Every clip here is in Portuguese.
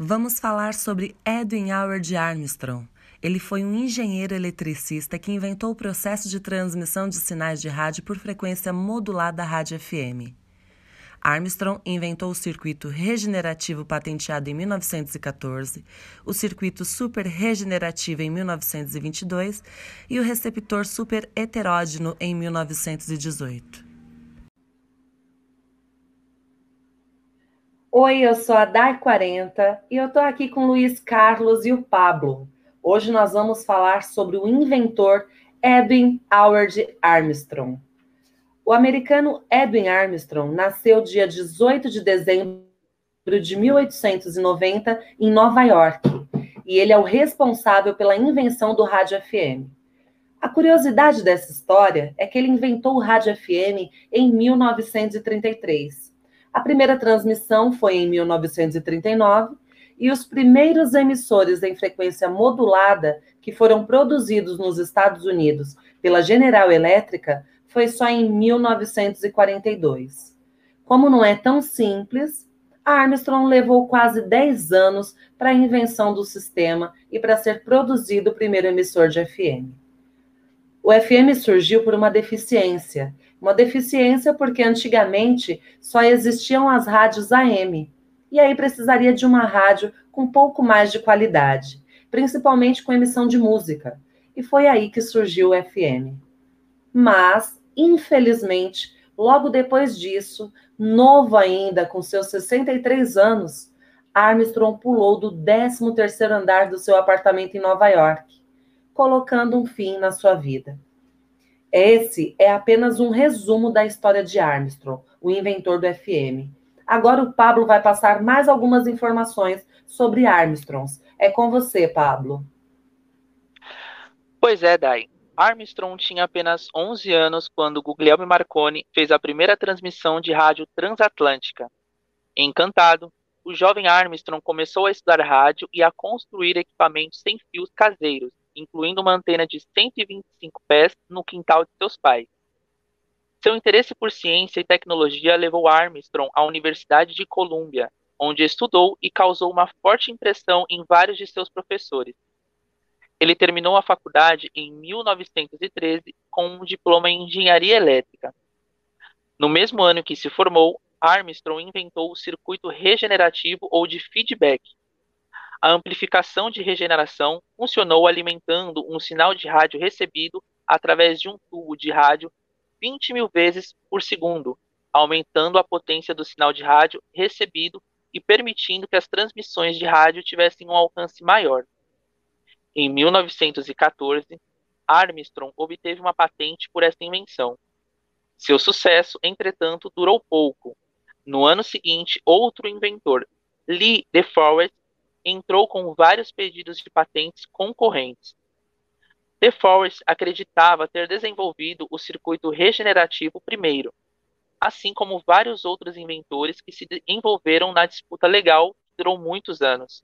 Vamos falar sobre Edwin Howard Armstrong. Ele foi um engenheiro eletricista que inventou o processo de transmissão de sinais de rádio por frequência modulada rádio FM. Armstrong inventou o circuito regenerativo patenteado em 1914, o circuito super regenerativo em 1922 e o receptor super heterógeno em 1918. Oi, eu sou a Dai40 e eu tô aqui com Luiz Carlos e o Pablo. Hoje nós vamos falar sobre o inventor Edwin Howard Armstrong. O americano Edwin Armstrong nasceu dia 18 de dezembro de 1890 em Nova York e ele é o responsável pela invenção do rádio FM. A curiosidade dessa história é que ele inventou o rádio FM em 1933 a primeira transmissão foi em 1939 e os primeiros emissores em frequência modulada que foram produzidos nos Estados Unidos pela General Elétrica foi só em 1942. Como não é tão simples, Armstrong levou quase 10 anos para a invenção do sistema e para ser produzido o primeiro emissor de FM. O FM surgiu por uma deficiência uma deficiência porque antigamente só existiam as rádios AM. E aí precisaria de uma rádio com pouco mais de qualidade, principalmente com emissão de música. E foi aí que surgiu o FM. Mas, infelizmente, logo depois disso, novo ainda, com seus 63 anos, Armstrong pulou do 13º andar do seu apartamento em Nova York, colocando um fim na sua vida. Esse é apenas um resumo da história de Armstrong, o inventor do FM. Agora o Pablo vai passar mais algumas informações sobre Armstrongs. É com você, Pablo. Pois é, Dai. Armstrong tinha apenas 11 anos quando Guglielmo Marconi fez a primeira transmissão de rádio transatlântica. Encantado, o jovem Armstrong começou a estudar rádio e a construir equipamentos sem fios caseiros, incluindo uma antena de 125 pés no quintal de seus pais. Seu interesse por ciência e tecnologia levou Armstrong à Universidade de Colômbia, onde estudou e causou uma forte impressão em vários de seus professores. Ele terminou a faculdade em 1913 com um diploma em engenharia elétrica. No mesmo ano que se formou, Armstrong inventou o circuito regenerativo ou de feedback, a amplificação de regeneração funcionou alimentando um sinal de rádio recebido através de um tubo de rádio 20 mil vezes por segundo, aumentando a potência do sinal de rádio recebido e permitindo que as transmissões de rádio tivessem um alcance maior. Em 1914, Armstrong obteve uma patente por essa invenção. Seu sucesso, entretanto, durou pouco. No ano seguinte, outro inventor, Lee DeForest, entrou com vários pedidos de patentes concorrentes. De Forest acreditava ter desenvolvido o circuito regenerativo primeiro, assim como vários outros inventores que se envolveram na disputa legal que durou muitos anos.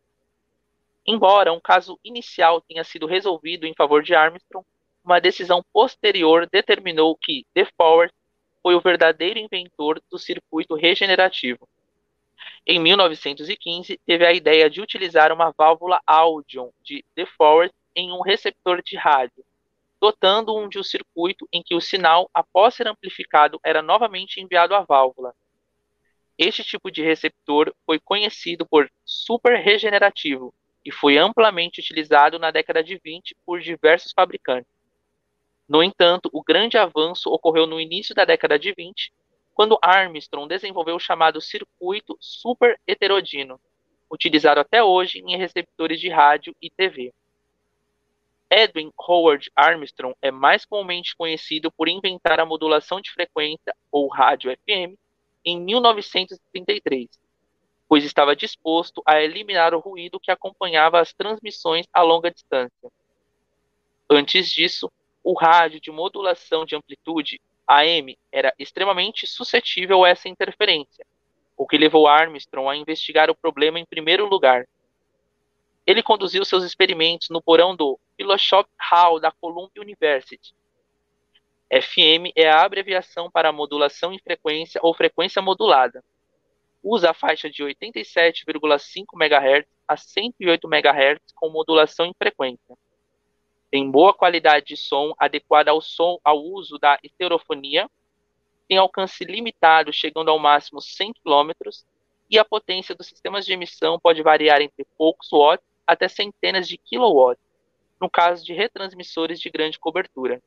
Embora um caso inicial tenha sido resolvido em favor de Armstrong, uma decisão posterior determinou que De Forest foi o verdadeiro inventor do circuito regenerativo. Em 1915, teve a ideia de utilizar uma válvula Audion de DeForest em um receptor de rádio, dotando-um de um circuito em que o sinal, após ser amplificado, era novamente enviado à válvula. Este tipo de receptor foi conhecido por super-regenerativo e foi amplamente utilizado na década de 20 por diversos fabricantes. No entanto, o grande avanço ocorreu no início da década de 20, quando Armstrong desenvolveu o chamado circuito super heterodino, utilizado até hoje em receptores de rádio e TV. Edwin Howard Armstrong é mais comumente conhecido por inventar a modulação de frequência, ou rádio FM, em 1933, pois estava disposto a eliminar o ruído que acompanhava as transmissões a longa distância. Antes disso, o rádio de modulação de amplitude AM era extremamente suscetível a essa interferência, o que levou Armstrong a investigar o problema em primeiro lugar. Ele conduziu seus experimentos no porão do Fellowship Hall da Columbia University. FM é a abreviação para modulação em frequência ou frequência modulada. usa a faixa de 87,5 MHz a 108 MHz com modulação em frequência. Tem boa qualidade de som, adequada ao som ao uso da estereofonia, tem alcance limitado, chegando ao máximo 100 km, e a potência dos sistemas de emissão pode variar entre poucos watts até centenas de kilowatts, no caso de retransmissores de grande cobertura.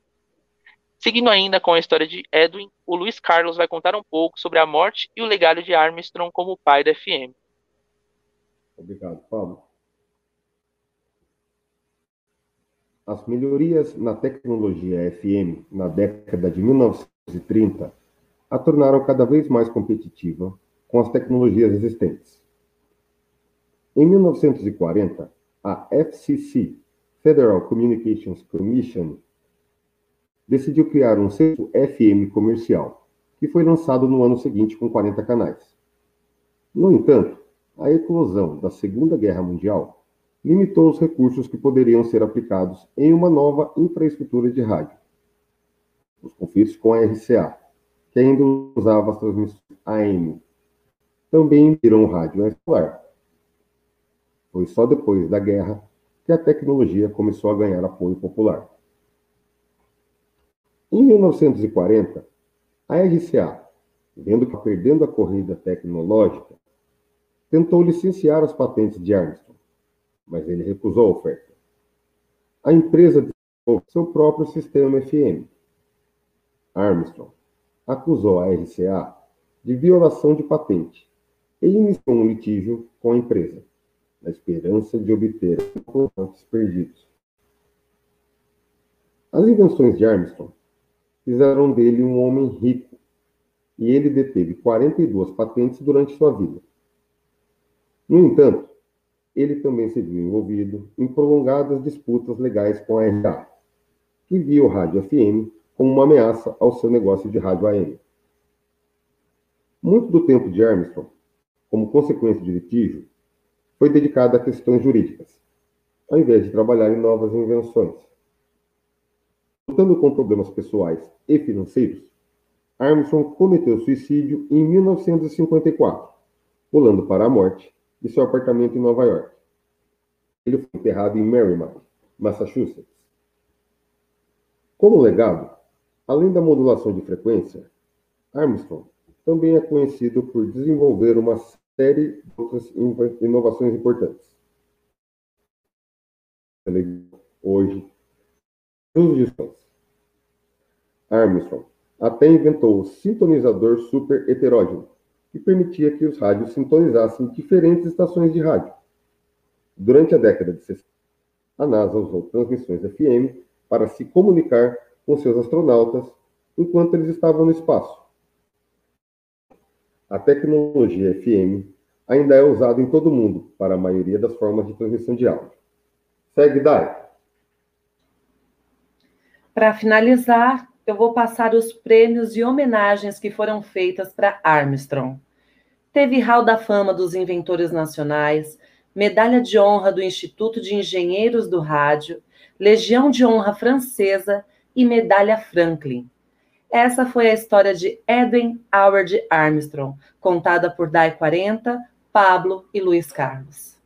Seguindo ainda com a história de Edwin, o Luiz Carlos vai contar um pouco sobre a morte e o legado de Armstrong como pai da FM. Obrigado, Paulo. As melhorias na tecnologia FM na década de 1930 a tornaram cada vez mais competitiva com as tecnologias existentes. Em 1940, a FCC, Federal Communications Commission, decidiu criar um centro FM comercial, que foi lançado no ano seguinte com 40 canais. No entanto, a eclosão da Segunda Guerra Mundial limitou os recursos que poderiam ser aplicados em uma nova infraestrutura de rádio. Os conflitos com a RCA, que ainda usava as transmissões AM, também viram o rádio celular. Foi só depois da guerra que a tecnologia começou a ganhar apoio popular. Em 1940, a RCA, vendo que perdendo a corrida tecnológica, tentou licenciar as patentes de Armstrong, mas ele recusou a oferta. A empresa desenvolveu seu próprio sistema FM. Armstrong acusou a RCA de violação de patente e iniciou um litígio com a empresa, na esperança de obter contratos perdidos. As invenções de Armstrong fizeram dele um homem rico e ele deteve 42 patentes durante sua vida. No entanto, ele também se viu envolvido em prolongadas disputas legais com a RA, que via o rádio FM como uma ameaça ao seu negócio de rádio AM. Muito do tempo de Armstrong como consequência de litígio, foi dedicada a questões jurídicas, ao invés de trabalhar em novas invenções. Lutando com problemas pessoais e financeiros, Armstrong cometeu suicídio em 1954, pulando para a morte de seu apartamento em Nova York. Ele foi enterrado em Merrimack, Massachusetts. Como legado, além da modulação de frequência, Armstrong também é conhecido por desenvolver uma série de outras inovações importantes. Hoje, transições. Armstrong até inventou o sintonizador super heterógeno, que permitia que os rádios sintonizassem diferentes estações de rádio. Durante a década de 60, a NASA usou transmissões FM para se comunicar com seus astronautas enquanto eles estavam no espaço a tecnologia FM ainda é usada em todo o mundo para a maioria das formas de transmissão de áudio. Segue, Dai. Para finalizar, eu vou passar os prêmios e homenagens que foram feitas para Armstrong. Teve Hall da Fama dos Inventores Nacionais, Medalha de Honra do Instituto de Engenheiros do Rádio, Legião de Honra Francesa e Medalha Franklin. Essa foi a história de Edwin Howard Armstrong, contada por Dai 40, Pablo e Luiz Carlos.